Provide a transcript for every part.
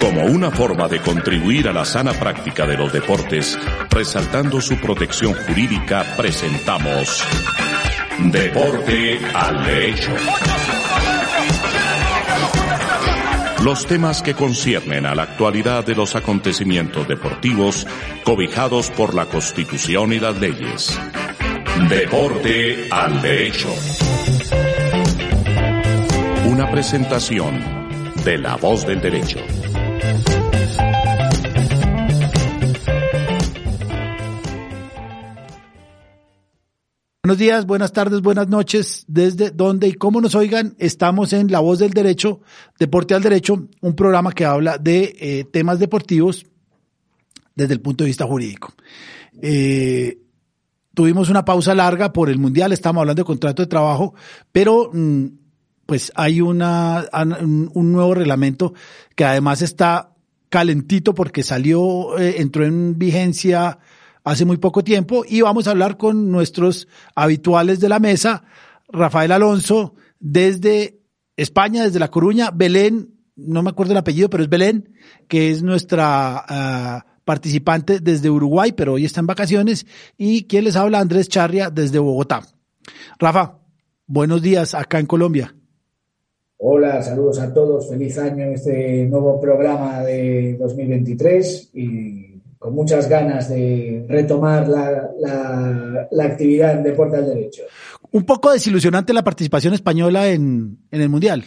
Como una forma de contribuir a la sana práctica de los deportes, resaltando su protección jurídica, presentamos Deporte al Derecho. Los temas que conciernen a la actualidad de los acontecimientos deportivos cobijados por la Constitución y las leyes. Deporte al Derecho. Una presentación de La Voz del Derecho. Buenos días, buenas tardes, buenas noches. Desde donde y cómo nos oigan, estamos en La Voz del Derecho, Deporte al Derecho, un programa que habla de eh, temas deportivos desde el punto de vista jurídico. Eh, tuvimos una pausa larga por el Mundial, estamos hablando de contrato de trabajo, pero mm, pues hay una, un nuevo reglamento que además está calentito porque salió, eh, entró en vigencia hace muy poco tiempo y vamos a hablar con nuestros habituales de la mesa, Rafael Alonso, desde España, desde La Coruña, Belén, no me acuerdo el apellido, pero es Belén, que es nuestra ah, participante desde Uruguay, pero hoy está en vacaciones, y quien les habla, Andrés Charria, desde Bogotá. Rafa, buenos días acá en Colombia. Hola, saludos a todos, feliz año en este nuevo programa de 2023 y con muchas ganas de retomar la, la, actividad en deporte al derecho. Un poco desilusionante la participación española en, el Mundial.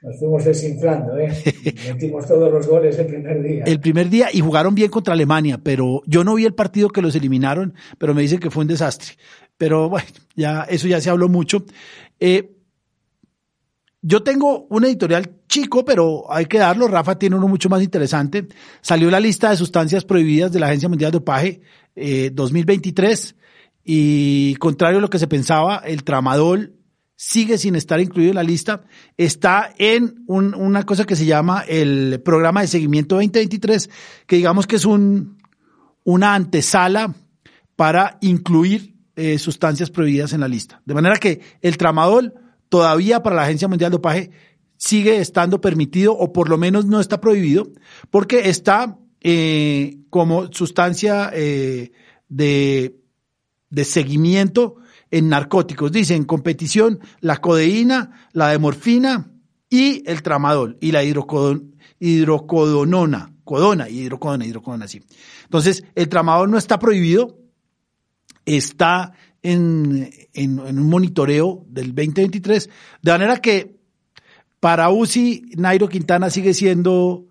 Nos fuimos desinflando, ¿eh? Metimos todos los goles el primer día. El primer día y jugaron bien contra Alemania, pero yo no vi el partido que los eliminaron, pero me dicen que fue un desastre. Pero bueno, ya eso ya se habló mucho. Eh, yo tengo un editorial chico, pero hay que darlo. Rafa tiene uno mucho más interesante. Salió la lista de sustancias prohibidas de la Agencia Mundial de Dopaje 2023 eh, y contrario a lo que se pensaba, el tramadol sigue sin estar incluido en la lista. Está en una cosa que se llama el programa de seguimiento 2023, que digamos que es un, una antesala para incluir eh, sustancias prohibidas en la lista. De manera que el tramadol todavía para la Agencia Mundial de Dopaje sigue estando permitido o por lo menos no está prohibido porque está eh, como sustancia eh, de, de seguimiento en narcóticos. Dice en competición la codeína, la de morfina y el tramadol y la hidrocodonona, codona, hidrocodona, hidrocodona, sí. Entonces, el tramadol no está prohibido, está en, en, un monitoreo del 2023, de manera que para UCI, Nairo Quintana sigue siendo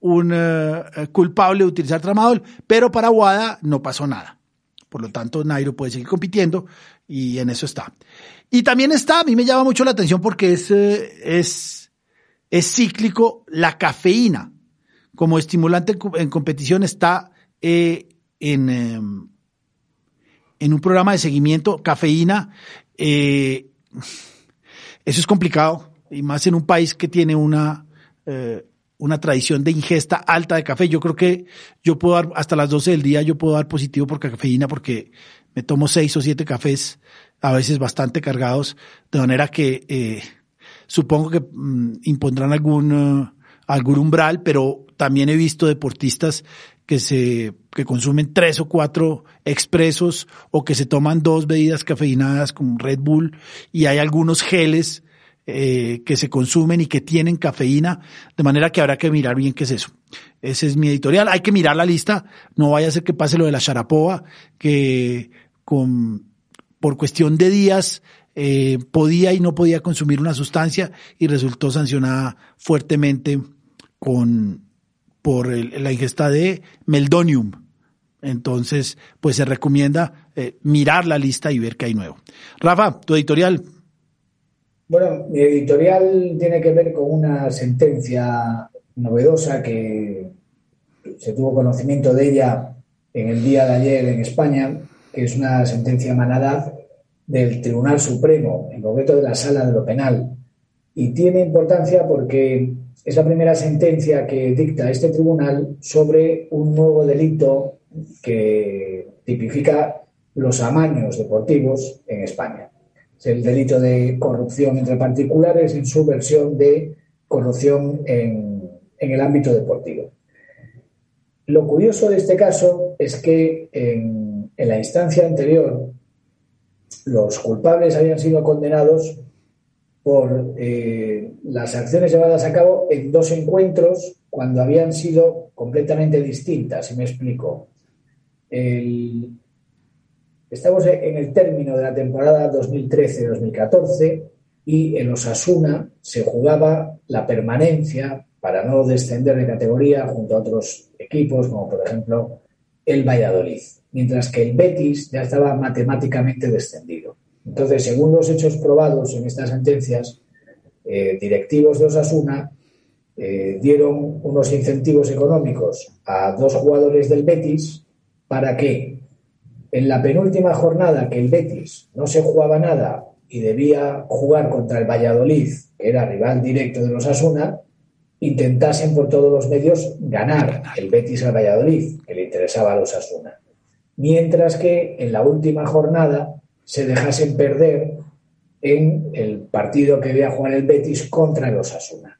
un eh, culpable de utilizar tramadol, pero para WADA no pasó nada. Por lo tanto, Nairo puede seguir compitiendo y en eso está. Y también está, a mí me llama mucho la atención porque es, eh, es, es cíclico la cafeína. Como estimulante en competición está eh, en, em, en un programa de seguimiento, cafeína, eh, eso es complicado, y más en un país que tiene una, eh, una tradición de ingesta alta de café. Yo creo que yo puedo dar, hasta las 12 del día, yo puedo dar positivo por cafeína porque me tomo seis o siete cafés, a veces bastante cargados, de manera que eh, supongo que mm, impondrán algún, algún umbral, pero también he visto deportistas que se que consumen tres o cuatro expresos o que se toman dos bebidas cafeinadas como Red Bull y hay algunos geles eh, que se consumen y que tienen cafeína, de manera que habrá que mirar bien qué es eso. Ese es mi editorial. Hay que mirar la lista, no vaya a ser que pase lo de la Sharapova, que con, por cuestión de días eh, podía y no podía consumir una sustancia y resultó sancionada fuertemente con por la ingesta de meldonium. Entonces, pues se recomienda eh, mirar la lista y ver qué hay nuevo. Rafa, tu editorial. Bueno, mi editorial tiene que ver con una sentencia novedosa que se tuvo conocimiento de ella en el día de ayer en España, que es una sentencia manada del Tribunal Supremo, en concreto de la Sala de lo Penal. Y tiene importancia porque es la primera sentencia que dicta este tribunal sobre un nuevo delito que tipifica los amaños deportivos en España. Es el delito de corrupción entre particulares en su versión de corrupción en, el ámbito deportivo. Lo curioso de este caso es que en, la instancia anterior los culpables habían sido condenados por eh, las acciones llevadas a cabo en dos encuentros cuando habían sido completamente distintas, si me explico. Estamos en el término de la temporada 2013-2014 y en Osasuna se jugaba la permanencia para no descender de categoría junto a otros equipos, como por ejemplo el Valladolid, mientras que el Betis ya estaba matemáticamente descendido. Entonces, según los hechos probados en estas sentencias, eh, directivos de Osasuna eh, dieron unos incentivos económicos a dos jugadores del Betis para que en la penúltima jornada que el Betis no se jugaba nada y debía jugar contra el Valladolid, que era rival directo de los Osasuna, intentasen por todos los medios ganar el Betis al Valladolid, que le interesaba a los Osasuna. Mientras que en la última jornada se dejasen perder en el partido que debía jugar el Betis contra el Osasuna.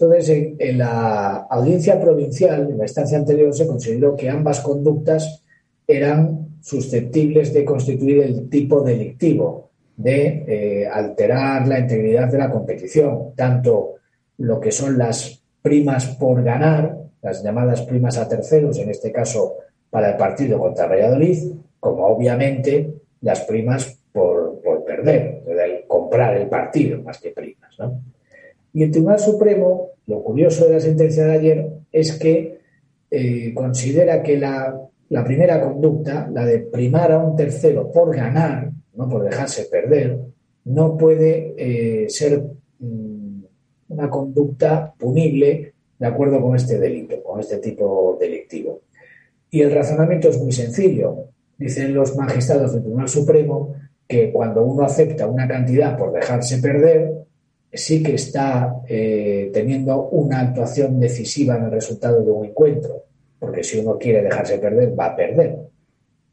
Entonces, en, la audiencia provincial, en la instancia anterior, se consideró que ambas conductas eran susceptibles de constituir el tipo delictivo, de eh, alterar la integridad de la competición, tanto lo que son las primas por ganar, las llamadas primas a terceros, en este caso para el partido contra Valladolid, como obviamente las primas por, perder, el comprar el partido más que primas. Y el Tribunal Supremo, lo curioso de la sentencia de ayer es que eh, considera que la, primera conducta, la de primar a un tercero por ganar, no por dejarse perder, no puede eh, ser mm, una conducta punible de acuerdo con este delito, con este tipo delictivo. Y el razonamiento es muy sencillo. Dicen los magistrados del Tribunal Supremo que cuando uno acepta una cantidad por dejarse perder, sí que está eh, teniendo una actuación decisiva en el resultado de un encuentro, porque si uno quiere dejarse perder, va a perder.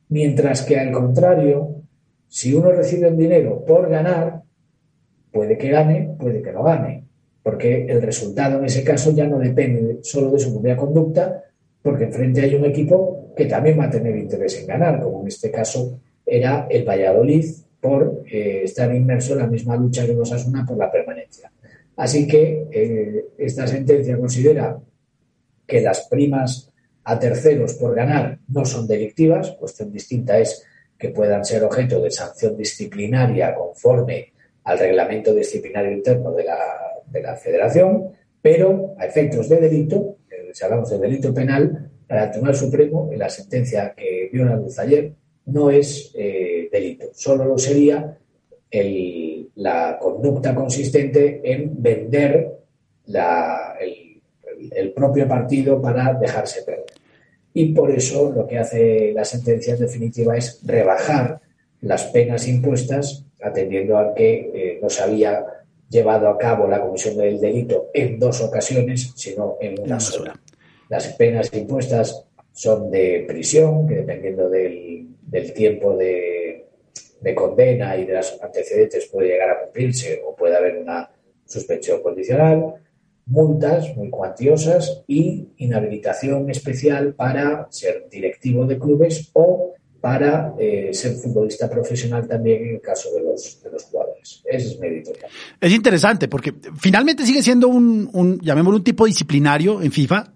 Mientras que al contrario, si uno recibe un dinero por ganar, puede que gane, puede que no gane, porque el resultado en ese caso ya no depende solo de su propia conducta, porque enfrente hay un equipo que también va a tener interés en ganar, como en este caso era el Valladolid por eh, estar inmerso en la misma lucha que los Asuna por la permanencia. Así que eh, esta sentencia considera que las primas a terceros por ganar no son delictivas, cuestión distinta es que puedan ser objeto de sanción disciplinaria conforme al reglamento disciplinario interno de la, de la federación, pero a efectos de delito si hablamos de delito penal, para el Tribunal Supremo, en la sentencia que vio la luz ayer, no es eh, delito, solo lo sería la conducta consistente en vender el, propio partido para dejarse perder. Y por eso lo que hace la sentencia en definitiva es rebajar las penas impuestas, atendiendo a que eh, no se había llevado a cabo la comisión del delito en dos ocasiones, sino en una sola. Las penas impuestas son de prisión, que dependiendo del, tiempo de, condena y de los antecedentes puede llegar a cumplirse o puede haber una suspensión condicional, multas muy cuantiosas y inhabilitación especial para ser directivo de clubes o para eh, ser futbolista profesional también en el caso de los, de los jugadores. Ese es mi. Es interesante porque finalmente sigue siendo un, llamémoslo un tipo disciplinario en FIFA,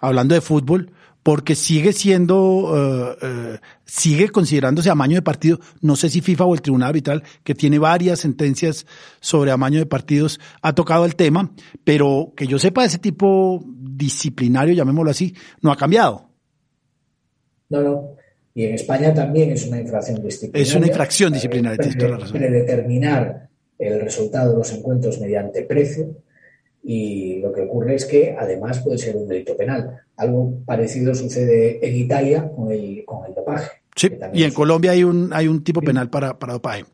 hablando de fútbol, porque sigue siendo, eh, eh, sigue considerándose amaño de partido. No sé si FIFA o el Tribunal Arbitral, que tiene varias sentencias sobre amaño de partidos, ha tocado el tema, pero que yo sepa, ese tipo disciplinario, llamémoslo así, no ha cambiado. No, no. Y en España también es una infracción disciplinaria. Es una infracción disciplinaria, tienes toda la razón. Predeterminar el resultado de los encuentros mediante precio y lo que ocurre es que además puede ser un delito penal. Algo parecido sucede en Italia con el, con el dopaje. Sí, y en Colombia hay un, hay un tipo penal para, para dopaje.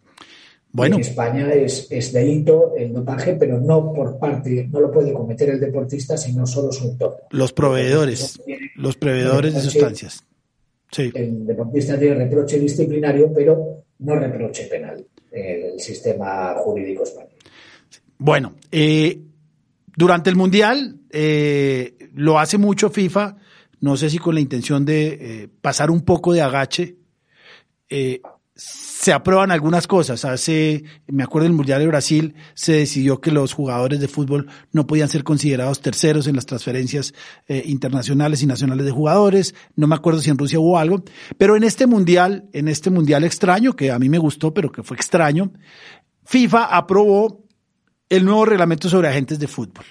Bueno. En España es, es, delito el dopaje, pero no por parte, no lo puede cometer el deportista, sino solo su entorno. Los proveedores, los proveedores de sustancias. El deportista tiene reproche disciplinario, pero no reproche penal en el sistema jurídico español. Bueno, eh, durante el Mundial eh, lo hace mucho FIFA, no sé si con la intención de eh, pasar un poco de agache. Eh, se aprueban algunas cosas. Hace, me acuerdo del Mundial de Brasil, se decidió que los jugadores de fútbol no podían ser considerados terceros en las transferencias eh, internacionales y nacionales de jugadores. No me acuerdo si en Rusia hubo algo. Pero en este Mundial, en este Mundial extraño, que a mí me gustó, pero que fue extraño, FIFA aprobó el nuevo reglamento sobre agentes de fútbol.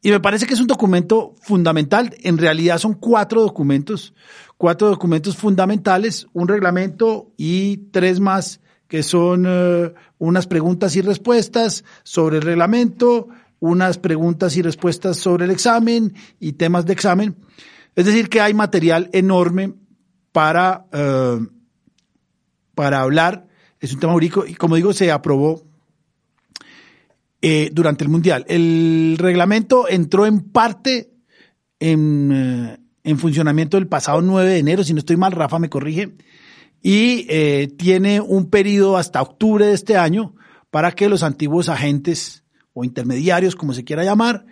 Y me parece que es un documento fundamental. En realidad son cuatro documentos, cuatro documentos fundamentales, un reglamento y tres más que son eh, unas preguntas y respuestas sobre el reglamento, unas preguntas y respuestas sobre el examen y temas de examen. Es decir, que hay material enorme para, eh, para hablar. Es un tema jurídico y como digo, se aprobó eh, durante el Mundial. El reglamento entró en parte en, eh, en, funcionamiento el pasado 9 de enero, si no estoy mal, Rafa me corrige, y eh, tiene un periodo hasta octubre de este año para que los antiguos agentes o intermediarios, como se quiera llamar,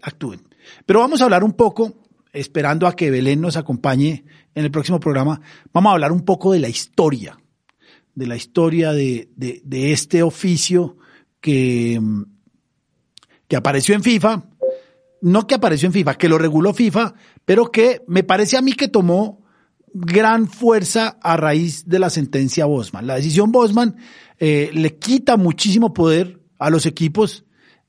actúen. Pero vamos a hablar un poco, esperando a que Belén nos acompañe en el próximo programa, vamos a hablar un poco de la historia, de la historia de este oficio que, que apareció en FIFA, no que apareció en FIFA, que lo reguló FIFA, pero que me parece a mí que tomó gran fuerza a raíz de la sentencia Bosman. La decisión Bosman eh, le quita muchísimo poder a los equipos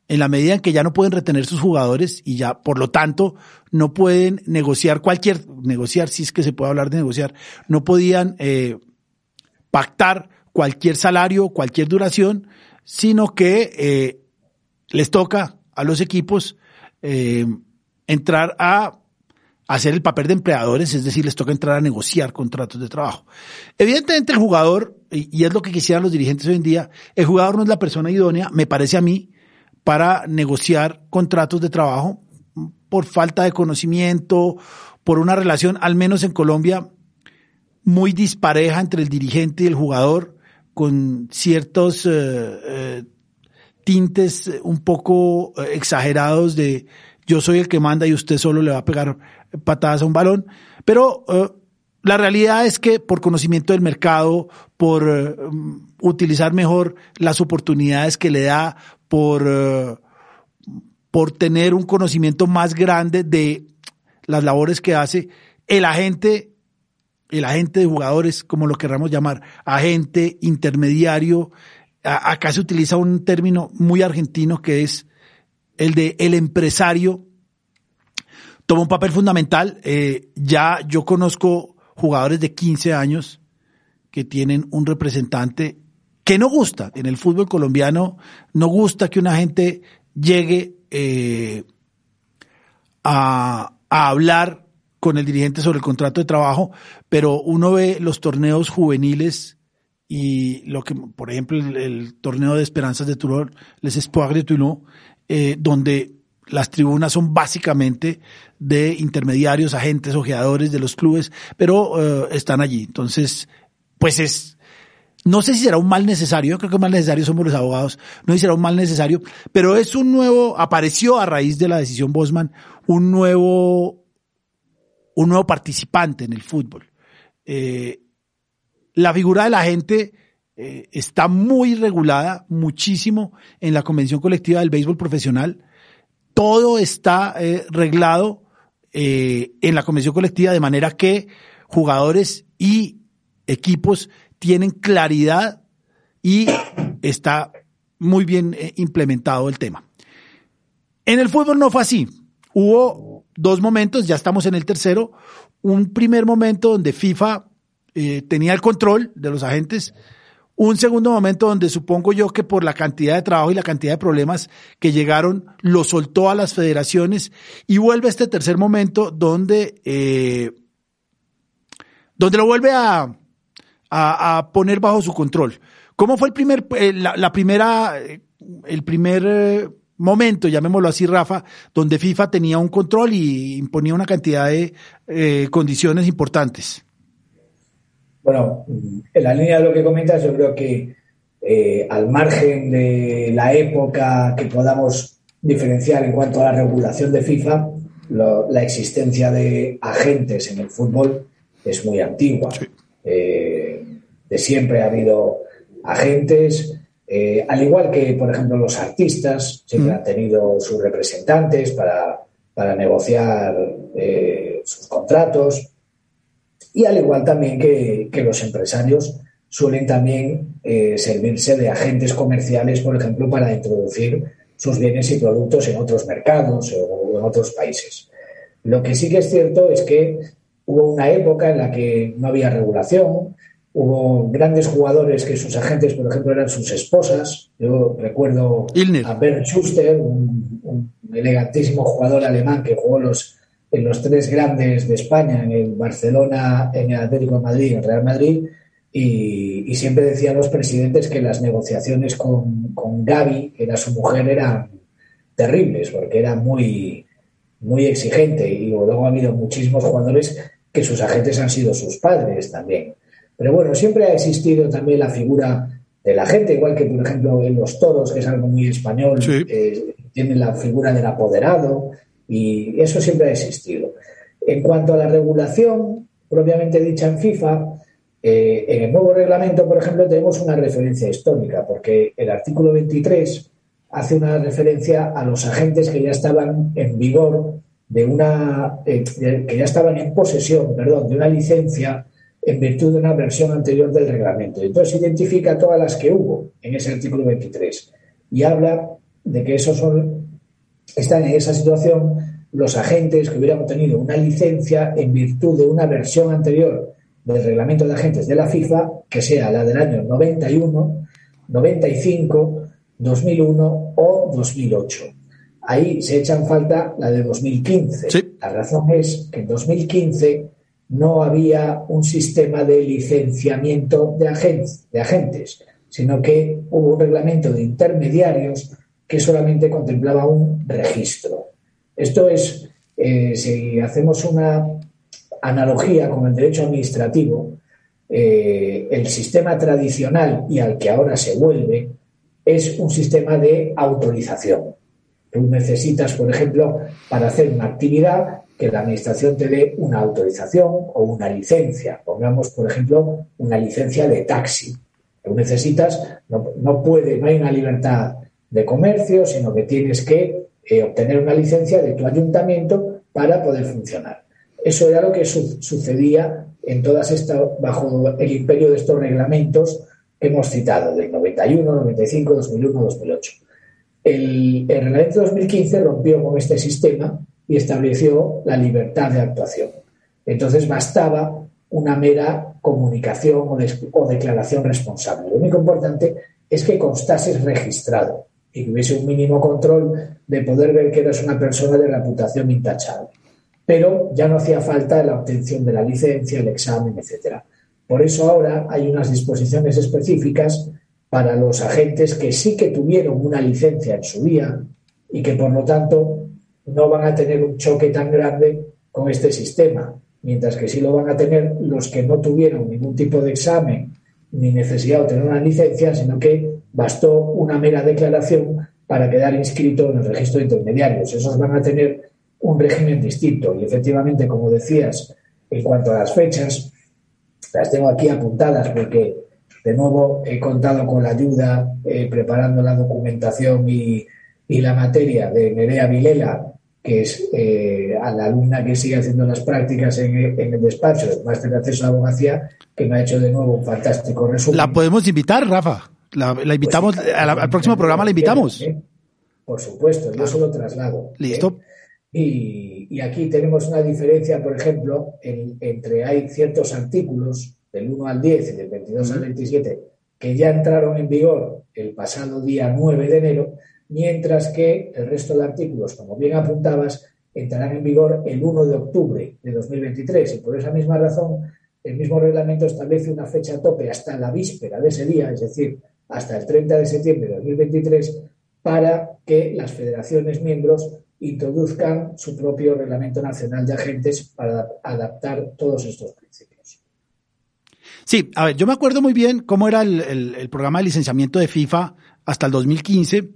en la medida en que ya no pueden retener sus jugadores y ya, por lo tanto, no pueden negociar cualquier, negociar, si es que se puede hablar de negociar, no podían eh, pactar cualquier salario, cualquier duración, sino que eh, les toca a los equipos eh, entrar a hacer el papel de empleadores, es decir, les toca entrar a negociar contratos de trabajo. Evidentemente el jugador, y es lo que quisieran los dirigentes hoy en día, el jugador no es la persona idónea, me parece a mí, para negociar contratos de trabajo por falta de conocimiento, por una relación, al menos en Colombia, muy dispareja entre el dirigente y el jugador, con ciertos eh, eh, tintes un poco eh, exagerados de yo soy el que manda y usted solo le va a pegar patadas a un balón, pero la realidad es que por conocimiento del mercado, por utilizar mejor las oportunidades que le da, por, por tener un conocimiento más grande de las labores que hace, el agente el agente de jugadores, como lo querramos llamar, agente, intermediario. acá se utiliza un término muy argentino que es el de el empresario. Toma un papel fundamental. Eh, ya yo conozco jugadores de 15 años que tienen un representante que no gusta. En el fútbol colombiano no gusta que un agente llegue eh, a, a hablar con el dirigente sobre el contrato de trabajo, pero uno ve los torneos juveniles y lo que, por ejemplo, el, torneo de esperanzas de Toulon, les Espoirs de Toulon, eh, donde las tribunas son básicamente de intermediarios, agentes, ojeadores de los clubes, pero eh, están allí. Entonces, pues es, no sé si será un mal necesario, yo creo que mal necesario somos los abogados, no sé si será un mal necesario, pero es un nuevo, apareció a raíz de la decisión Bosman, un nuevo un nuevo participante en el fútbol. Eh, la figura de la gente eh, está muy regulada, muchísimo, en la Convención Colectiva del Béisbol Profesional. Todo está eh, reglado en la Convención Colectiva de manera que jugadores y equipos tienen claridad y está muy bien implementado el tema. En el fútbol no fue así. Hubo dos momentos, ya estamos en el tercero. Un primer momento donde FIFA eh, tenía el control de los agentes. Un segundo momento donde supongo yo que por la cantidad de trabajo y la cantidad de problemas que llegaron, lo soltó a las federaciones. Y vuelve este tercer momento donde, eh, donde lo vuelve a, a, poner bajo su control. ¿Cómo fue el primer, eh, la, la, primera, el primer momento, llamémoslo así, Rafa, donde FIFA tenía un control y imponía una cantidad de eh, condiciones importantes. Bueno, en la línea de lo que comentas, yo creo que eh, al margen de la época que podamos diferenciar en cuanto a la regulación de FIFA, la existencia de agentes en el fútbol es muy antigua. Eh, de siempre ha habido agentes, eh, al igual que, por ejemplo, los artistas siempre han tenido sus representantes para, negociar eh, sus contratos. Y al igual también que, los empresarios suelen también servirse de agentes comerciales, por ejemplo, para introducir sus bienes y productos en otros mercados o en otros países. Lo que sí que es cierto es que hubo una época en la que no había regulación, hubo grandes jugadores que sus agentes, por ejemplo, eran sus esposas. Yo recuerdo a Bernd Schuster, un, elegantísimo jugador alemán que jugó los, en los tres grandes de España, en el Barcelona, en el Atlético de Madrid y en el Real Madrid, y, siempre decían los presidentes que las negociaciones con, con Gaby, que era su mujer, eran terribles, porque era muy, muy exigente. Y luego ha habido muchísimos jugadores que sus agentes han sido sus padres también. Pero bueno, siempre ha existido también la figura de la gente, igual que por ejemplo en los toros, que es algo muy español, eh, tienen la figura del apoderado y eso siempre ha existido. En cuanto a la regulación propiamente dicha en FIFA, eh, en el nuevo reglamento, por ejemplo, tenemos una referencia histórica, porque el artículo 23 hace una referencia a los agentes que ya estaban en vigor de una, eh, que ya estaban en posesión, perdón, de una licencia en virtud de una versión anterior del reglamento. Entonces identifica todas las que hubo en ese artículo 23 y habla de que esos son, están en esa situación los agentes que hubieran obtenido una licencia en virtud de una versión anterior del reglamento de agentes de la FIFA, que sea la del año 91, 95, 2001 o 2008. Ahí se echa en falta la de 2015. La razón es que en 2015 no había un sistema de licenciamiento de, agentes, sino que hubo un reglamento de intermediarios que solamente contemplaba un registro. Esto es, eh, si hacemos una analogía con el derecho administrativo, eh, el sistema tradicional y al que ahora se vuelve es un sistema de autorización. Tú necesitas, por ejemplo, para hacer una actividad, que la administración te dé una autorización o una licencia. Pongamos, por ejemplo, una licencia de taxi. Tú necesitas, no, puede, no hay una libertad de comercio, sino que tienes que eh, obtener una licencia de tu ayuntamiento para poder funcionar. Eso era lo que sucedía en todas estas, bajo el imperio de estos reglamentos que hemos citado, del 91, 95, 2001, 2008. El, el reglamento 2015 rompió con este sistema y estableció la libertad de actuación. Entonces bastaba una mera comunicación o, declaración responsable. Lo único importante es que constases registrado y que hubiese un mínimo control de poder ver que eras una persona de reputación intachable pero ya no hacía falta la obtención de la licencia, el examen, etc. Por eso ahora hay unas disposiciones específicas para los agentes que sí que tuvieron una licencia en su día y que por lo tanto no van a tener un choque tan grande con este sistema, mientras que sí lo van a tener los que no tuvieron ningún tipo de examen ni necesidad de tener una licencia, sino que bastó una mera declaración para quedar inscrito en el registro de intermediarios. Esos van a tener un régimen distinto. Y efectivamente, como decías, en cuanto a las fechas, las tengo aquí apuntadas porque, de nuevo, he contado con la ayuda eh, preparando la documentación y, la materia de Nerea Vilela, que es eh, a la alumna que sigue haciendo las prácticas en, el despacho del máster de acceso a la abogacía, que me ha hecho de nuevo un fantástico resumen. ¿La podemos invitar, Rafa? La, invitamos, pues al próximo programa la invitamos. Por supuesto, yo se lo traslado. Listo. Y, aquí tenemos una diferencia, por ejemplo, entre hay ciertos artículos del 1 al 10 y del 22 al 27 que ya entraron en vigor el pasado día 9 de enero, mientras que el resto de artículos, como bien apuntabas, entrarán en vigor el 1 de octubre de 2023. Y por esa misma razón, el mismo reglamento establece una fecha tope hasta la víspera de ese día, es decir, hasta el 30 de septiembre de 2023, para que las federaciones miembros introduzcan su propio reglamento nacional de agentes para adaptar todos estos principios. Sí, a ver, yo me acuerdo muy bien cómo era el, programa de licenciamiento de FIFA hasta el 2015.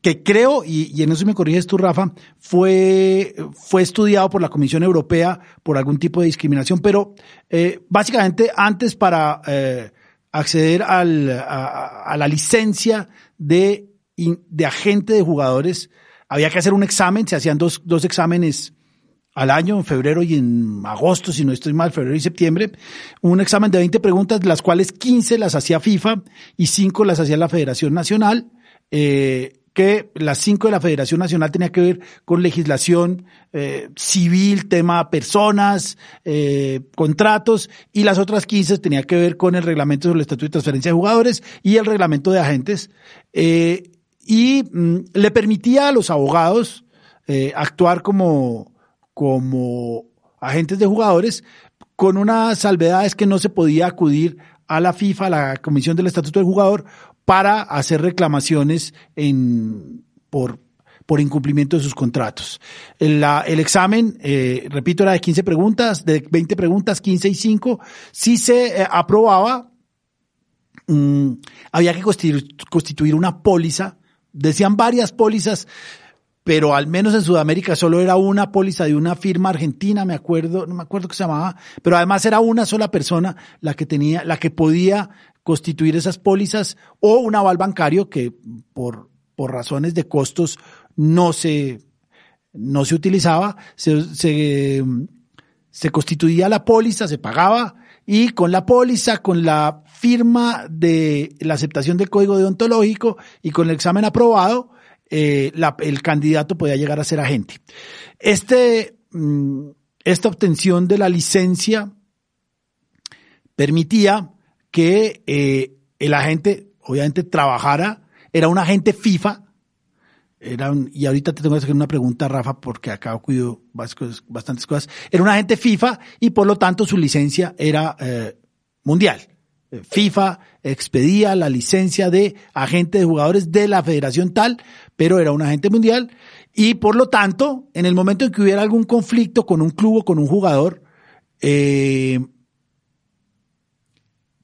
Que creo, y, en eso me corriges tú, Rafa, fue, fue estudiado por la Comisión Europea por algún tipo de discriminación, pero eh, básicamente antes para eh, acceder al, a, la licencia de, de agente de jugadores, había que hacer un examen, se hacían dos, dos exámenes al año, en febrero y en agosto, si no estoy mal, febrero y septiembre, un examen de 20 preguntas, las cuales 15 las hacía FIFA y 5 las hacía la Federación Nacional. Eh, que las cinco de la Federación Nacional tenía que ver con legislación eh, civil, tema personas, eh, contratos, y las otras 15 tenía que ver con el reglamento sobre el estatuto de transferencia de jugadores y el reglamento de agentes. Eh, y mm, le permitía a los abogados actuar como, como agentes de jugadores con unas salvedades que no se podía acudir a la FIFA, a la Comisión del Estatuto del Jugador, para hacer reclamaciones en, por, por incumplimiento de sus contratos. El, examen, eh, repito, era de 15 preguntas, de 20 preguntas, 15 y 5. Si se eh, aprobaba, mm, había que constituir, constituir una póliza. Decían varias pólizas, pero al menos en Sudamérica solo era una póliza de una firma argentina, me acuerdo, no me acuerdo qué se llamaba, pero además era una sola persona la que tenía, la que podía constituir esas pólizas o un aval bancario que por, por razones de costos no se, no se utilizaba, se, se, constituía la póliza, se pagaba y con la póliza, con la firma de la aceptación del código deontológico y con el examen aprobado, eh, el candidato podía llegar a ser agente. Este, mm, esta obtención de la licencia permitía que eh, el agente, obviamente, trabajara, era un agente FIFA, era y ahorita te tengo que hacer una pregunta, Rafa, porque acá cuido bastantes cosas, era un agente FIFA y por lo tanto su licencia era eh, mundial. Eh, FIFA expedía la licencia de agente de jugadores de la federación tal, pero era un agente mundial. Y por lo tanto, en el momento en que hubiera algún conflicto con un club o con un jugador, eh,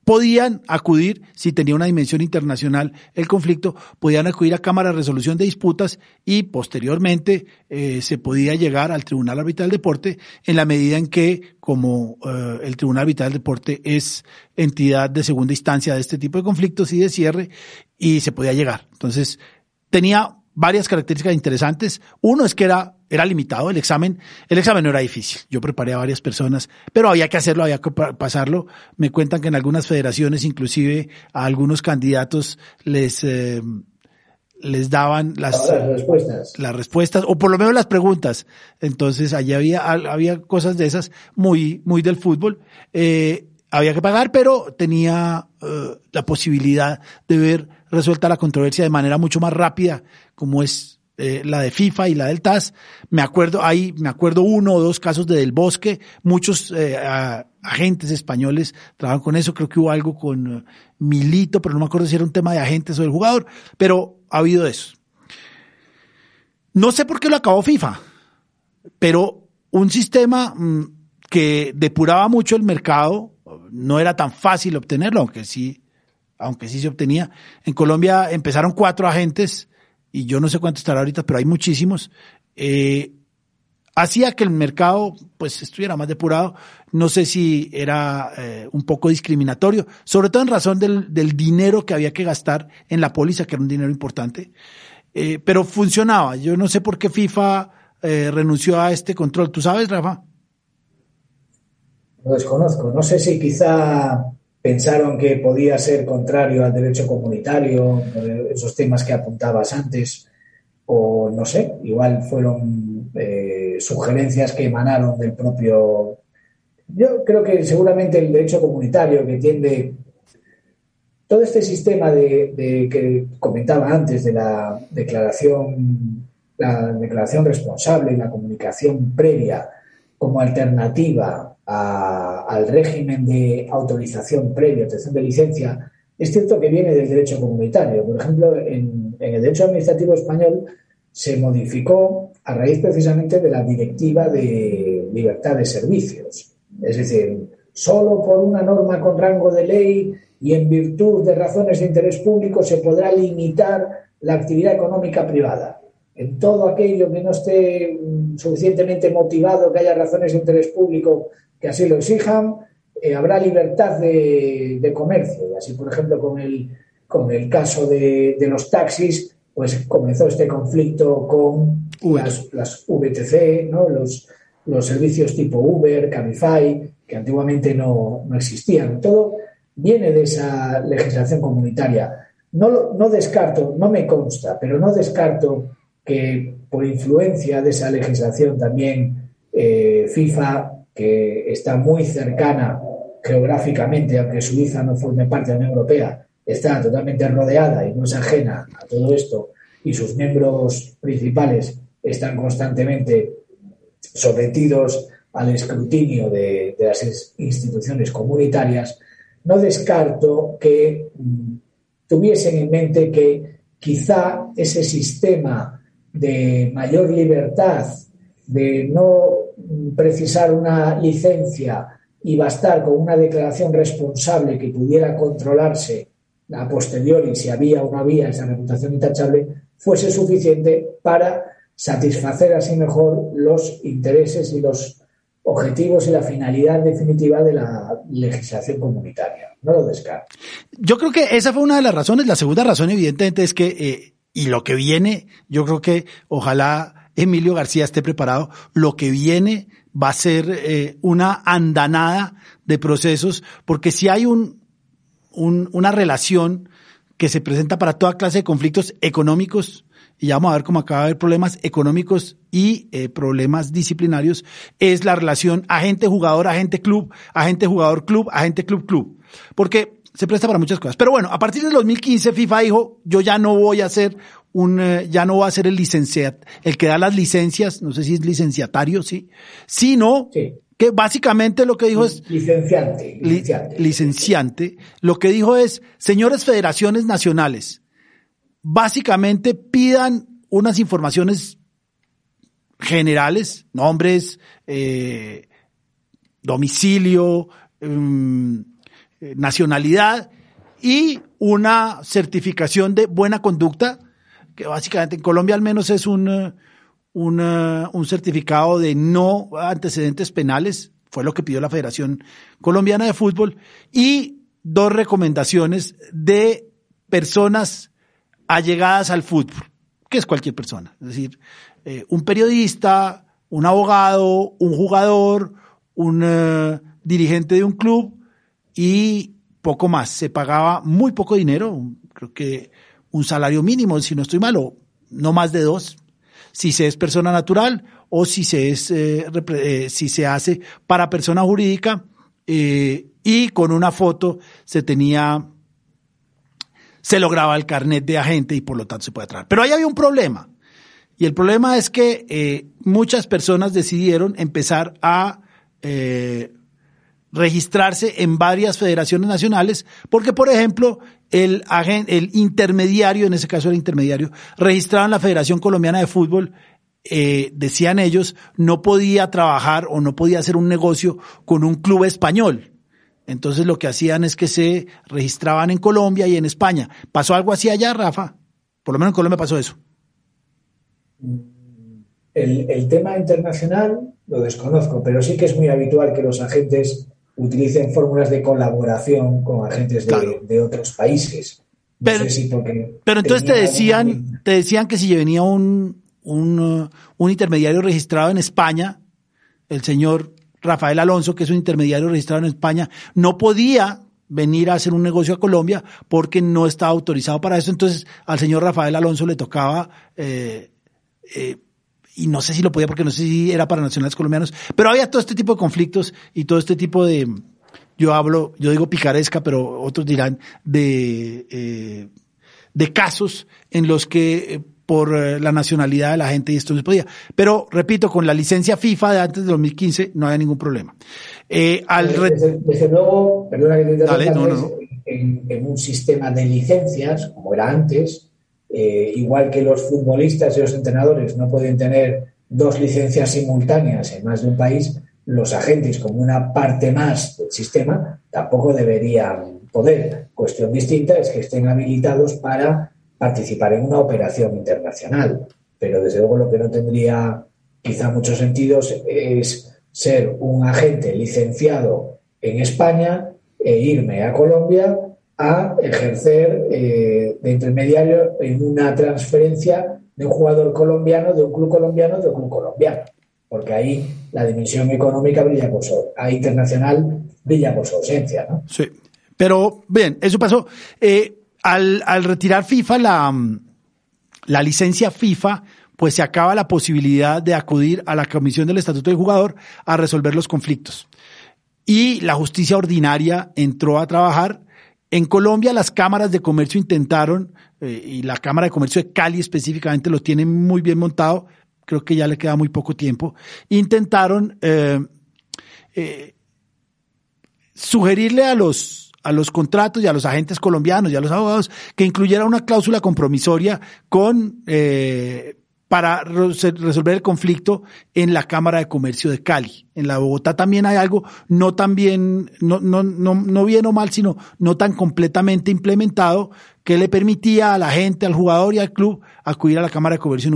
podían acudir, si tenía una dimensión internacional el conflicto, podían acudir a Cámara de Resolución de Disputas y posteriormente eh, se podía llegar al Tribunal Arbitral del Deporte en la medida en que, como eh, el Tribunal Arbitral del Deporte es entidad de segunda instancia de este tipo de conflictos y de cierre, y se podía llegar. Entonces, tenía varias características interesantes. Uno es que era, era limitado el examen. El examen no era difícil. Yo preparé a varias personas, pero había que hacerlo, había que pasarlo. Me cuentan que en algunas federaciones, inclusive a algunos candidatos les, eh, les daban las, respuestas. las respuestas, o por lo menos las preguntas. Entonces, allí había, había cosas de esas muy, muy del fútbol. Eh, había que pagar, pero tenía eh, la posibilidad de ver resuelta la controversia de manera mucho más rápida, como es eh, la de FIFA y la del TAS. Me acuerdo, ahí me acuerdo uno o dos casos de Del Bosque, muchos eh, agentes españoles trabajan con eso, creo que hubo algo con eh, Milito, pero no me acuerdo si era un tema de agentes o del jugador, pero ha habido eso. No sé por qué lo acabó FIFA, pero un sistema mm, que depuraba mucho el mercado, no era tan fácil obtenerlo, aunque sí aunque sí se obtenía. En Colombia empezaron cuatro agentes, y yo no sé cuántos estará ahorita, pero hay muchísimos. Eh, hacía que el mercado pues estuviera más depurado. No sé si era eh, un poco discriminatorio, sobre todo en razón del, dinero que había que gastar en la póliza, que era un dinero importante. Eh, pero funcionaba. Yo no sé por qué FIFA renunció a este control. ¿Tú sabes, Rafa? Lo desconozco. No sé si quizá pensaron que podía ser contrario al derecho comunitario, esos temas que apuntabas antes, o no sé, igual fueron eh, sugerencias que emanaron del propio... Yo creo que seguramente el derecho comunitario que tiende todo este sistema de, de, que comentaba antes de la declaración, la declaración responsable y la comunicación previa como alternativa al régimen de autorización previa, obtención de licencia, es cierto que viene del derecho comunitario. Por ejemplo, en, el derecho administrativo español se modificó a raíz precisamente de la directiva de libertad de servicios. Es decir, solo por una norma con rango de ley y en virtud de razones de interés público se podrá limitar la actividad económica privada. En todo aquello que no esté suficientemente motivado, que haya razones de interés público que así lo exijan, eh, habrá libertad de, comercio. Y así, por ejemplo, con el, con el caso de, los taxis, pues comenzó este conflicto con las, las, VTC, ¿no? los, los servicios tipo Uber, Cabify, que antiguamente no, no existían. Todo viene de esa legislación comunitaria. No, no descarto, no me consta, pero no descarto que por influencia de esa legislación también eh, FIFA, que está muy cercana geográficamente, aunque Suiza no forme parte de la Unión Europea, está totalmente rodeada y no es ajena a todo esto, y sus miembros principales están constantemente sometidos al escrutinio de, las instituciones comunitarias, no descarto que mm, tuviesen en mente que quizá ese sistema de mayor libertad, de no precisar una licencia y bastar con una declaración responsable que pudiera controlarse a posteriori si había o no había esa reputación intachable, fuese suficiente para satisfacer así mejor los intereses y los objetivos y la finalidad definitiva de la legislación comunitaria. No lo descarto. Yo creo que esa fue una de las razones. La segunda razón, evidentemente, es que, eh, y lo que viene, yo creo que ojalá Emilio García esté preparado, lo que viene va a ser eh, una andanada de procesos, porque si hay un, un, una relación que se presenta para toda clase de conflictos económicos, y ya vamos a ver cómo acaba de haber problemas económicos y eh, problemas disciplinarios, es la relación agente-jugador, agente-club, agente-jugador-club, agente-club-club. Porque se presta para muchas cosas. Pero bueno, a partir del 2015 FIFA dijo, yo ya no voy a ser un, eh, ya no voy a ser el licenciat, el que da las licencias, no sé si es licenciatario, sí, sino que básicamente lo que dijo es... Licenciante. Licenciante. licenciante. Lo que dijo es, señores federaciones nacionales, básicamente pidan unas informaciones generales, nombres, eh, domicilio, mm, eh, nacionalidad y una certificación de buena conducta, que básicamente en Colombia al menos es un, eh, un, un certificado de no antecedentes penales, fue lo que pidió la Federación Colombiana de Fútbol, y dos recomendaciones de personas allegadas al fútbol, que es cualquier persona, es decir, eh, un periodista, un abogado, un jugador, un eh, dirigente de un club y poco más. Se pagaba muy poco dinero, creo que un salario mínimo, si no estoy malo, no más de dos, si se es persona natural o si se es eh, si se hace para persona jurídica y con una foto se tenía se lograba el carnet de agente y por lo tanto se puede traer. Pero ahí había un problema. Y el problema es que eh, muchas personas decidieron empezar a eh, registrarse en varias federaciones nacionales, porque, por ejemplo, el, el intermediario, en ese caso el intermediario, registrado en la Federación Colombiana de Fútbol, eh, decían ellos, no podía trabajar o no podía hacer un negocio con un club español. Entonces lo que hacían es que se registraban en Colombia y en España. ¿Pasó algo así allá, Rafa? Por lo menos en Colombia pasó eso. El, tema internacional lo desconozco, pero sí que es muy habitual que los agentes utilicen fórmulas de colaboración con agentes de, otros países. pero, pero entonces te decían, te decían que si venía un, un, un intermediario registrado en España, el señor Rafael Alonso, que es un intermediario registrado en España, no podía venir a hacer un negocio a Colombia porque no estaba autorizado para eso. Entonces al señor Rafael Alonso le tocaba, eh, eh, y no sé si lo podía porque no sé si era para nacionales colombianos, pero había todo este tipo de conflictos y todo este tipo de, yo hablo, yo digo picaresca, pero otros dirán de, eh, de casos en los que por eh, la nacionalidad de la gente y esto no se podía. Pero, repito, con la licencia FIFA de antes de 2015 no había ningún problema. Eh, al desde, luego, perdona que te interrumpa, En, un sistema de licencias, como era antes, eh, igual que los futbolistas y los entrenadores no pueden tener dos licencias simultáneas en más de un país, los agentes, como una parte más del sistema, tampoco deberían poder. Cuestión distinta es que estén habilitados para participar en una operación internacional. Pero desde luego lo que no tendría quizá muchos sentidos es ser un agente licenciado en España e irme a Colombia a ejercer eh, de intermediario en una transferencia de un jugador colombiano, de un club colombiano, de un club colombiano. Porque ahí la dimensión económica brilla por su, a internacional brilla por su ausencia, ¿no? Sí. Pero, bien, eso pasó. Eh, al, al, retirar FIFA la, la licencia FIFA, pues se acaba la posibilidad de acudir a la Comisión del Estatuto del Jugador a resolver los conflictos. Y la justicia ordinaria entró a trabajar. En Colombia las cámaras de comercio intentaron, eh, y la Cámara de Comercio de Cali específicamente lo tiene muy bien montado, creo que ya le queda muy poco tiempo, intentaron eh, eh, sugerirle a los a los contratos y a los agentes colombianos y a los abogados que incluyera una cláusula compromisoria con para resolver el conflicto en la Cámara de Comercio de Cali. En la Bogotá también hay algo no tan bien, no, no, no, no bien o mal, sino no tan completamente implementado que le permitía a la gente, al jugador y al club acudir a la Cámara de Comercio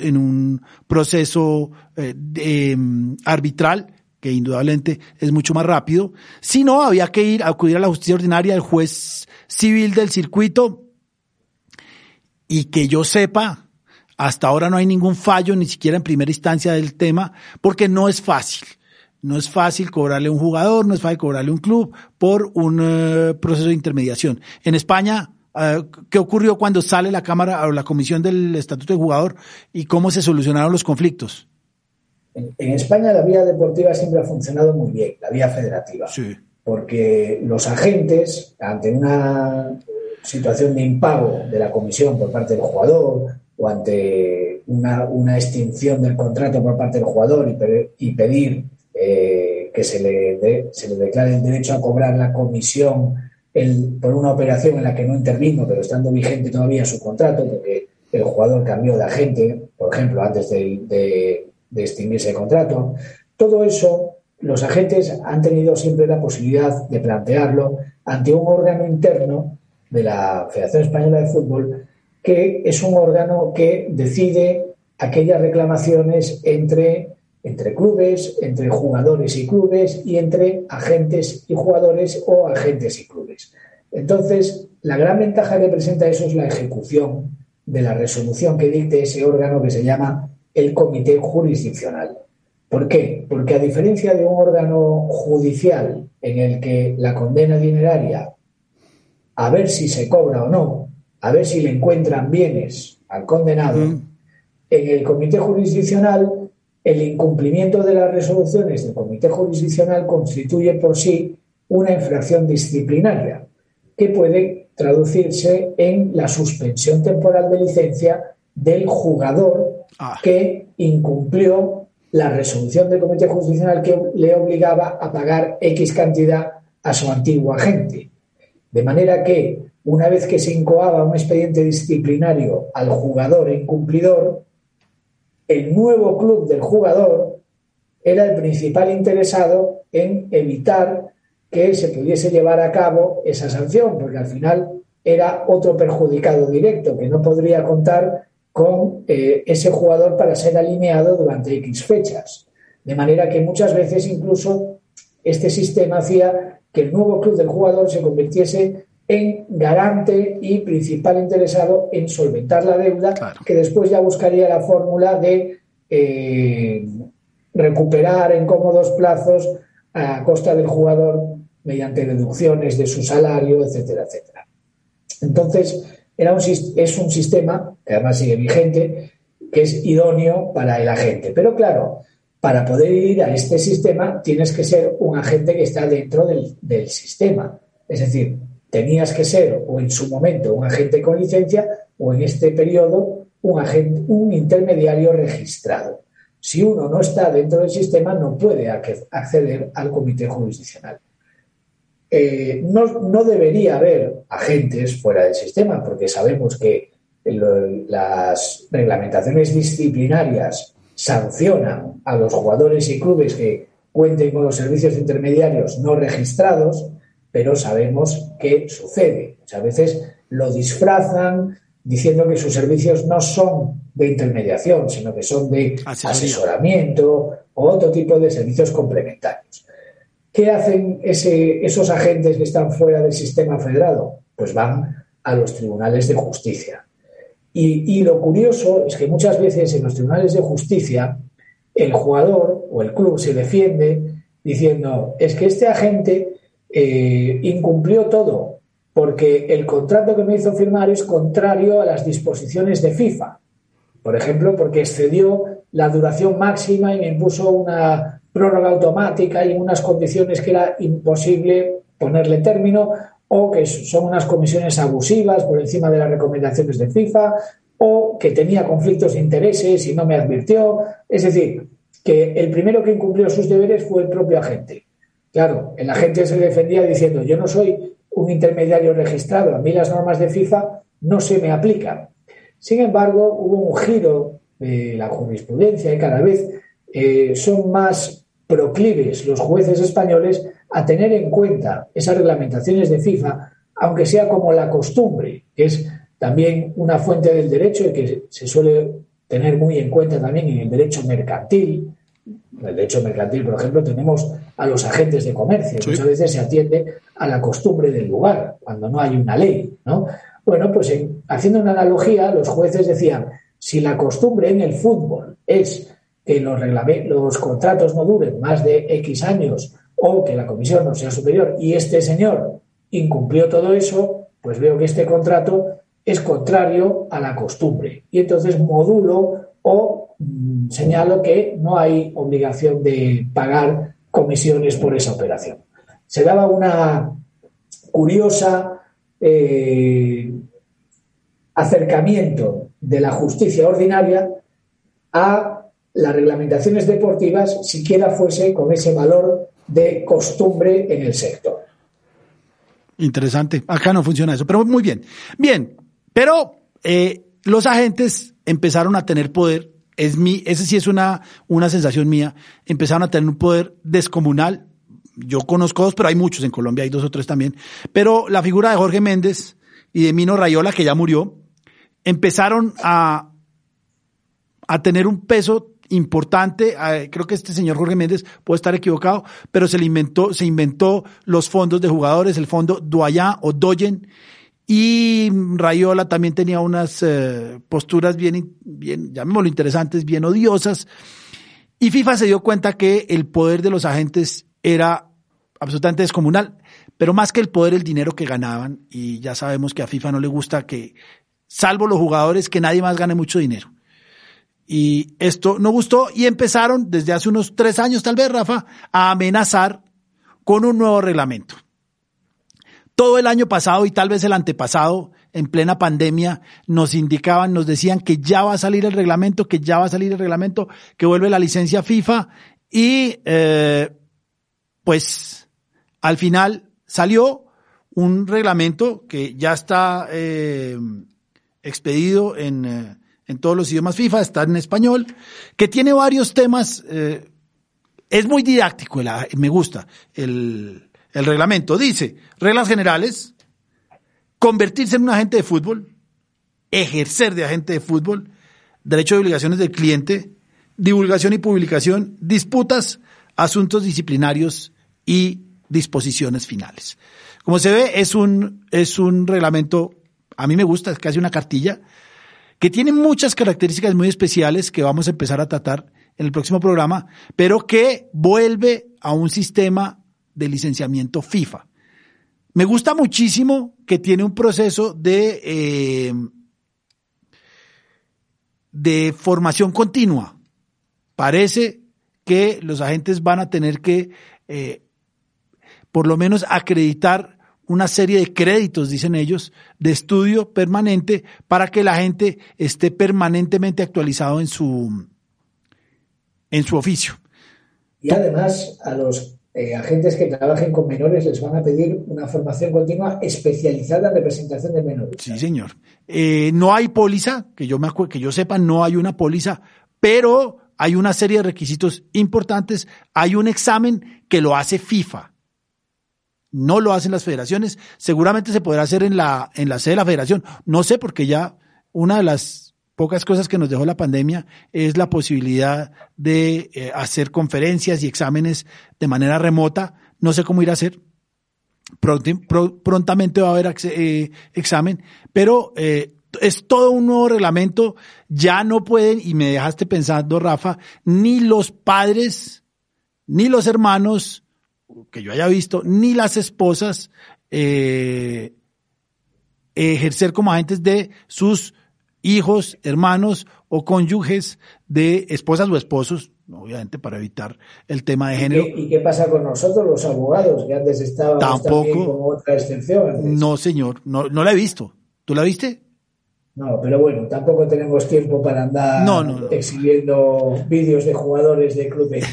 en un, proceso eh, em, arbitral que indudablemente es mucho más rápido. Si no, había que ir a acudir a la justicia ordinaria del juez civil del circuito y que yo sepa, hasta ahora no hay ningún fallo, ni siquiera en primera instancia del tema, porque no es fácil. No es fácil cobrarle a un jugador, no es fácil cobrarle a un club por un uh, proceso de intermediación. En España, uh, ¿qué ocurrió cuando sale la Cámara o la Comisión del Estatuto de Jugador y cómo se solucionaron los conflictos? En, España la vía deportiva siempre ha funcionado muy bien, la vía federativa. Porque los agentes, ante una situación de impago de la comisión por parte del jugador o ante una, extinción del contrato por parte del jugador y, pedir eh, que se le, se le declare el derecho a cobrar la comisión por una operación en la que no intervino, pero estando vigente todavía su contrato, porque el jugador cambió de agente, por ejemplo, antes de de extinguirse el contrato. Todo eso, los agentes han tenido siempre la posibilidad de plantearlo ante un órgano interno de la Federación Española de Fútbol, que es un órgano que decide aquellas reclamaciones entre, entre clubes, entre jugadores y clubes y entre agentes y jugadores o agentes y clubes. Entonces, la gran ventaja que presenta eso es la ejecución de la resolución que dicte ese órgano que se llama el comité jurisdiccional. ¿Por qué? Porque a diferencia de un órgano judicial en el que la condena dineraria, a ver si se cobra o no, a ver si le encuentran bienes al condenado, en el comité jurisdiccional el incumplimiento de las resoluciones del comité jurisdiccional constituye por sí una infracción disciplinaria que puede traducirse en la suspensión temporal de licencia del jugador Ah. que incumplió la resolución del Comité Jurisdiccional que le obligaba a pagar X cantidad a su antiguo agente. De manera que, una vez que se incoaba un expediente disciplinario al jugador incumplidor, el nuevo club del jugador era el principal interesado en evitar que se pudiese llevar a cabo esa sanción, porque al final era otro perjudicado directo que no podría contar con eh, ese jugador para ser alineado durante X fechas. De manera que muchas veces incluso este sistema hacía que el nuevo club del jugador se convirtiese en garante y principal interesado en solventar la deuda, que después ya buscaría la fórmula de eh, recuperar en cómodos plazos a costa del jugador mediante deducciones de su salario, etcétera, etcétera. Entonces, era un, es un sistema, que además sigue vigente, que es idóneo para el agente. Pero claro, para poder ir a este sistema tienes que ser un agente que está dentro del, del sistema. Es decir, tenías que ser o en su momento un agente con licencia o en este periodo un, agente, un intermediario registrado. Si uno no está dentro del sistema, no puede acceder al comité jurisdiccional. Eh, no, debería haber agentes fuera del sistema, porque sabemos que las reglamentaciones disciplinarias sancionan a los jugadores y clubes que cuenten con los servicios intermediarios no registrados, pero sabemos que sucede. Muchas veces lo disfrazan diciendo que sus servicios no son de intermediación, sino que son de asesoramiento o otro tipo de servicios complementarios. ¿Qué hacen esos agentes que están fuera del sistema federado? Pues van a los tribunales de justicia. Y, lo curioso es que muchas veces en los tribunales de justicia el jugador o el club se defiende diciendo es que este agente eh, incumplió todo porque el contrato que me hizo firmar es contrario a las disposiciones de FIFA. Por ejemplo, porque excedió la duración máxima y me impuso una prórroga automática y unas condiciones que era imposible ponerle término, o que son unas comisiones abusivas por encima de las recomendaciones de FIFA, o que tenía conflictos de intereses y no me advirtió. Es decir, que el primero que incumplió sus deberes fue el propio agente. Claro, el agente se defendía diciendo, yo no soy un intermediario registrado, a mí las normas de FIFA no se me aplican. Sin embargo, hubo un giro de la jurisprudencia y cada vez eh, son más proclives los jueces españoles a tener en cuenta esas reglamentaciones de FIFA, aunque sea como la costumbre, que es también una fuente del derecho y que se suele tener muy en cuenta también en el derecho mercantil. En el derecho mercantil, por ejemplo, tenemos a los agentes de comercio. Muchas veces se atiende a la costumbre del lugar, cuando no hay una ley. ¿no? Bueno, pues haciendo una analogía, los jueces decían, si la costumbre en el fútbol es que los, los contratos no duren más de X años o que la comisión no sea superior y este señor incumplió todo eso, pues veo que este contrato es contrario a la costumbre. Y entonces modulo o señalo que no hay obligación de pagar comisiones por esa operación. Se daba una curiosa eh, acercamiento de la justicia ordinaria a las reglamentaciones deportivas siquiera fuese con ese valor de costumbre en el sector. Interesante. Acá no funciona eso, pero muy bien. Bien, pero eh, los agentes empezaron a tener poder. Es mi, ese sí es una, una sensación mía. Empezaron a tener un poder descomunal. Yo conozco dos, pero hay muchos en Colombia, hay dos o tres también. Pero la figura de Jorge Méndez y de Mino Rayola, que ya murió, empezaron a, a tener un peso importante, eh, creo que este señor Jorge Méndez puede estar equivocado, pero se le inventó, se inventó los fondos de jugadores, el fondo Doyen o Doyen, y Rayola también tenía unas eh, posturas bien, bien, llamémoslo interesantes, bien odiosas. Y FIFA se dio cuenta que el poder de los agentes era absolutamente descomunal, pero más que el poder, el dinero que ganaban. Y ya sabemos que a FIFA no le gusta que, salvo los jugadores, que nadie más gane mucho dinero. Y esto no gustó y empezaron desde hace unos tres años, tal vez, Rafa, a amenazar con un nuevo reglamento. Todo el año pasado y tal vez el antepasado, en plena pandemia, nos indicaban, nos decían que ya va a salir el reglamento, que ya va a salir el reglamento, que vuelve la licencia FIFA y eh, pues al final salió un reglamento que ya está eh, expedido en... Eh, en todos los idiomas FIFA, está en español, que tiene varios temas, eh, es muy didáctico, me gusta el, el reglamento. Dice, reglas generales, convertirse en un agente de fútbol, ejercer de agente de fútbol, derecho y obligaciones del cliente, divulgación y publicación, disputas, asuntos disciplinarios y disposiciones finales. Como se ve, es un, es un reglamento, a mí me gusta, es casi una cartilla, que tiene muchas características muy especiales que vamos a empezar a tratar en el próximo programa, pero que vuelve a un sistema de licenciamiento FIFA. Me gusta muchísimo que tiene un proceso de, eh, de formación continua. Parece que los agentes van a tener que, eh, por lo menos, acreditar una serie de créditos, dicen ellos, de estudio permanente para que la gente esté permanentemente actualizado en su, en su oficio. Y además a los eh, agentes que trabajen con menores les van a pedir una formación continua especializada en representación de menores. Sí, señor. Eh, no hay póliza, que yo, me que yo sepa, no hay una póliza, pero hay una serie de requisitos importantes. Hay un examen que lo hace FIFA no lo hacen las federaciones. Seguramente se podrá hacer en la, en la sede de la federación. No sé porque ya una de las pocas cosas que nos dejó la pandemia es la posibilidad de eh, hacer conferencias y exámenes de manera remota. No sé cómo ir a hacer. prontamente va a haber eh, examen, pero eh, es todo un nuevo reglamento. Ya no pueden, y me dejaste pensando, Rafa, ni los padres, ni los hermanos, que yo haya visto, ni las esposas, ejercer como agentes de sus hijos, hermanos o cónyuges de esposas o esposos, obviamente para evitar el tema de género. ¿Y qué, pasa con nosotros, los abogados, que antes estaban como otra excepción? No, señor, no, no la he visto. ¿Tú la viste? No, pero bueno, tampoco tenemos tiempo para andar exhibiendo vídeos de jugadores de clubes.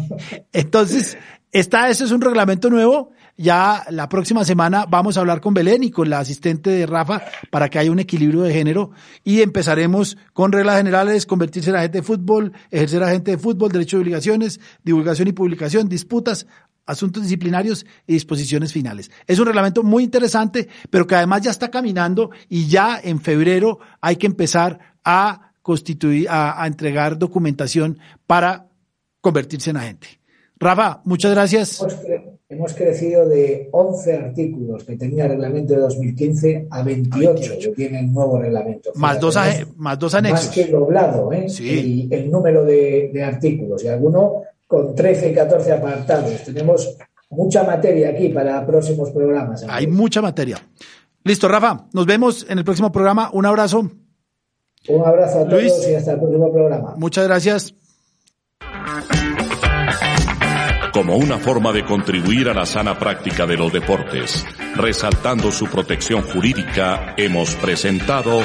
Entonces, está, ese es un reglamento nuevo. Ya la próxima semana vamos a hablar con Belén y con la asistente de Rafa para que haya un equilibrio de género y empezaremos con reglas generales, convertirse en agente de fútbol, ejercer agente de fútbol, derecho de obligaciones, divulgación y publicación, disputas, asuntos disciplinarios y disposiciones finales. Es un reglamento muy interesante, pero que además ya está caminando y ya en febrero hay que empezar a constituir, a, entregar documentación para convertirse en agente. Rafa, muchas gracias. Hemos, crecido de 11 artículos que tenía el reglamento de 2015 a 28, que tiene el nuevo reglamento. Más dos, más dos anexos. Más que doblado ¿eh? sí. el, número de, de artículos. Y alguno con 13 y 14 apartados. Tenemos mucha materia aquí para próximos programas. Hay mucha materia. Listo, Rafa. Nos vemos en el próximo programa. Un abrazo. Un abrazo a todos y hasta el próximo programa. Muchas gracias. Como una forma de contribuir a la sana práctica de los deportes, resaltando su protección jurídica, hemos presentado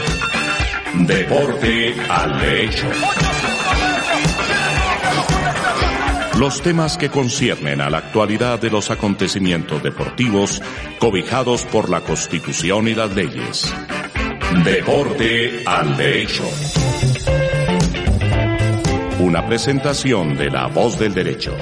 Deporte al Derecho. Los temas que conciernen a la actualidad de los acontecimientos deportivos cobijados por la Constitución y las leyes. Deporte al Derecho. Una presentación de La Voz del Derecho.